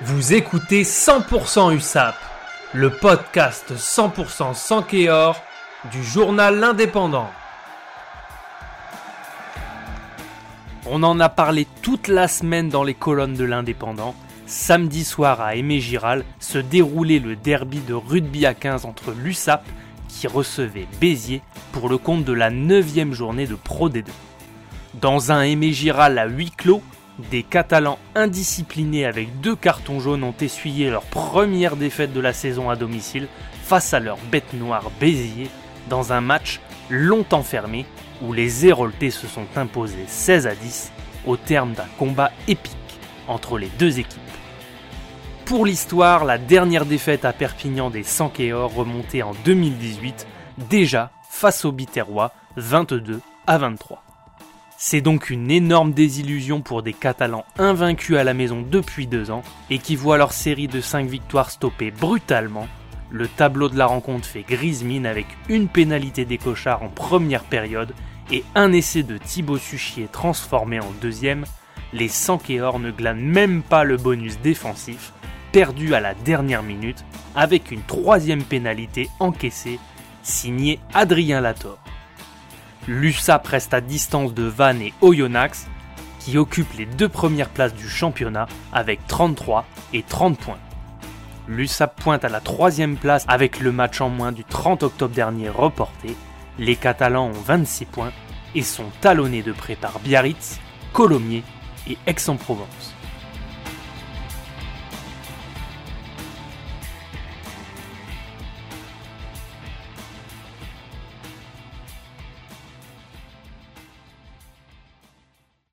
Vous écoutez 100% USAP, le podcast 100% sans Kéor du journal L'Indépendant. On en a parlé toute la semaine dans les colonnes de l'Indépendant. Samedi soir à Aimé Giral se déroulait le derby de rugby à 15 entre l'USAP qui recevait Béziers pour le compte de la 9 journée de Pro D2. Dans un Aimé Giral à huis clos, des Catalans indisciplinés avec deux cartons jaunes ont essuyé leur première défaite de la saison à domicile face à leur bête noire Béziers dans un match longtemps fermé où les Héroltais se sont imposés 16 à 10 au terme d'un combat épique entre les deux équipes. Pour l'histoire, la dernière défaite à Perpignan des Sankéors remontait en 2018, déjà face aux Biterrois 22 à 23. C'est donc une énorme désillusion pour des Catalans invaincus à la maison depuis deux ans et qui voient leur série de 5 victoires stoppée brutalement. Le tableau de la rencontre fait grise mine avec une pénalité des cochards en première période et un essai de Thibaut Suchier transformé en deuxième. Les Sankéors ne glanent même pas le bonus défensif, perdu à la dernière minute, avec une troisième pénalité encaissée, signée Adrien Lator. L'USAP reste à distance de Vannes et Oyonnax, qui occupent les deux premières places du championnat avec 33 et 30 points. L'USAP pointe à la troisième place avec le match en moins du 30 octobre dernier reporté. Les Catalans ont 26 points et sont talonnés de près par Biarritz, Colomiers et Aix-en-Provence.